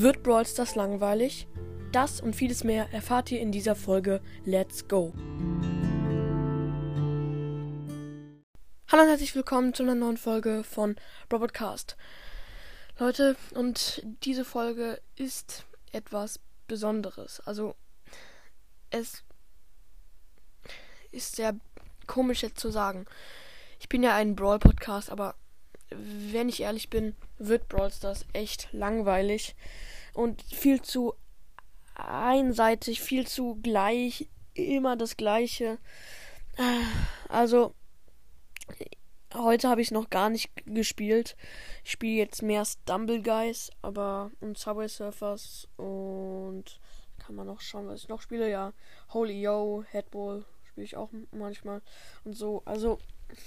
Wird Brawl Stars langweilig? Das und vieles mehr erfahrt ihr in dieser Folge Let's Go! Hallo und herzlich willkommen zu einer neuen Folge von Robotcast. Leute, und diese Folge ist etwas Besonderes. Also, es ist sehr komisch jetzt zu sagen. Ich bin ja ein Brawl-Podcast, aber wenn ich ehrlich bin, wird Brawl Stars echt langweilig und viel zu einseitig, viel zu gleich, immer das gleiche. Also heute habe ich es noch gar nicht gespielt. Ich spiele jetzt mehr Stumble Guys, aber und Subway Surfers und kann man noch schauen, was ich noch spiele. Ja, Holy Yo, Headball spiele ich auch manchmal und so. Also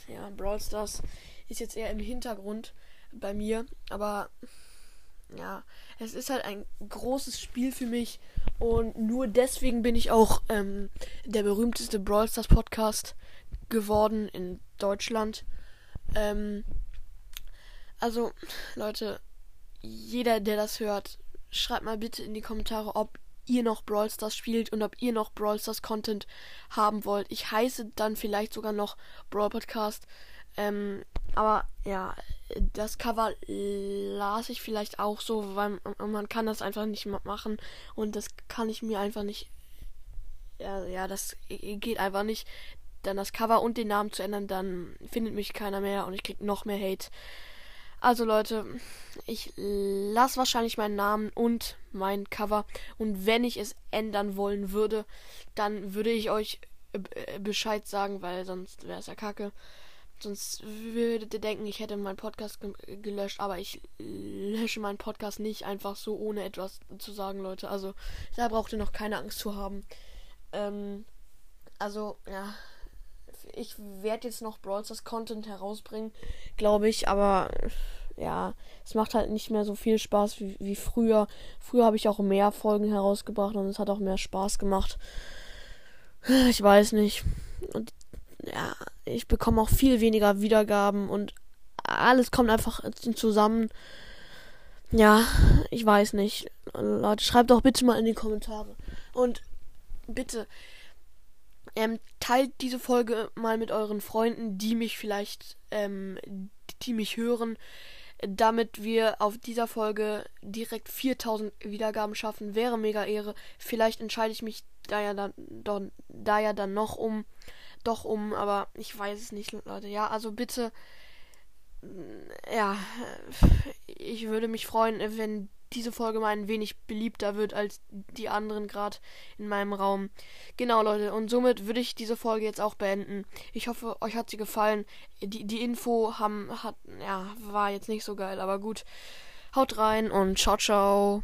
ja, Brawl Stars ist jetzt eher im Hintergrund bei mir, aber ja, es ist halt ein großes Spiel für mich und nur deswegen bin ich auch ähm, der berühmteste Brawl Stars Podcast geworden in Deutschland. Ähm, also, Leute, jeder, der das hört, schreibt mal bitte in die Kommentare, ob ihr noch Brawl Stars spielt und ob ihr noch Brawl Stars Content haben wollt. Ich heiße dann vielleicht sogar noch Brawl Podcast. Ähm, aber ja, das Cover las ich vielleicht auch so, weil man kann das einfach nicht machen und das kann ich mir einfach nicht. Ja, ja, das geht einfach nicht. Dann das Cover und den Namen zu ändern, dann findet mich keiner mehr und ich krieg noch mehr Hate. Also Leute, ich lasse wahrscheinlich meinen Namen und mein Cover. Und wenn ich es ändern wollen würde, dann würde ich euch äh, Bescheid sagen, weil sonst wäre es ja kacke. Sonst würdet ihr denken, ich hätte meinen Podcast ge gelöscht, aber ich lösche meinen Podcast nicht einfach so, ohne etwas zu sagen, Leute. Also, da braucht ihr noch keine Angst zu haben. Ähm, also, ja. Ich werde jetzt noch Brawl Stars Content herausbringen, glaube ich, aber ja, es macht halt nicht mehr so viel Spaß wie, wie früher. Früher habe ich auch mehr Folgen herausgebracht und es hat auch mehr Spaß gemacht. Ich weiß nicht. Und ja, ich bekomme auch viel weniger Wiedergaben und alles kommt einfach zusammen. Ja, ich weiß nicht. Leute, schreibt doch bitte mal in die Kommentare. Und bitte, ähm, teilt diese Folge mal mit euren Freunden, die mich vielleicht, ähm, die mich hören, damit wir auf dieser Folge direkt 4000 Wiedergaben schaffen. Wäre mega Ehre. Vielleicht entscheide ich mich da ja dann, da ja dann noch um doch um, aber ich weiß es nicht, Leute. Ja, also bitte, ja, ich würde mich freuen, wenn diese Folge mal ein wenig beliebter wird als die anderen gerade in meinem Raum. Genau, Leute, und somit würde ich diese Folge jetzt auch beenden. Ich hoffe, euch hat sie gefallen. Die, die Info haben, hat, ja, war jetzt nicht so geil, aber gut. Haut rein und ciao, ciao.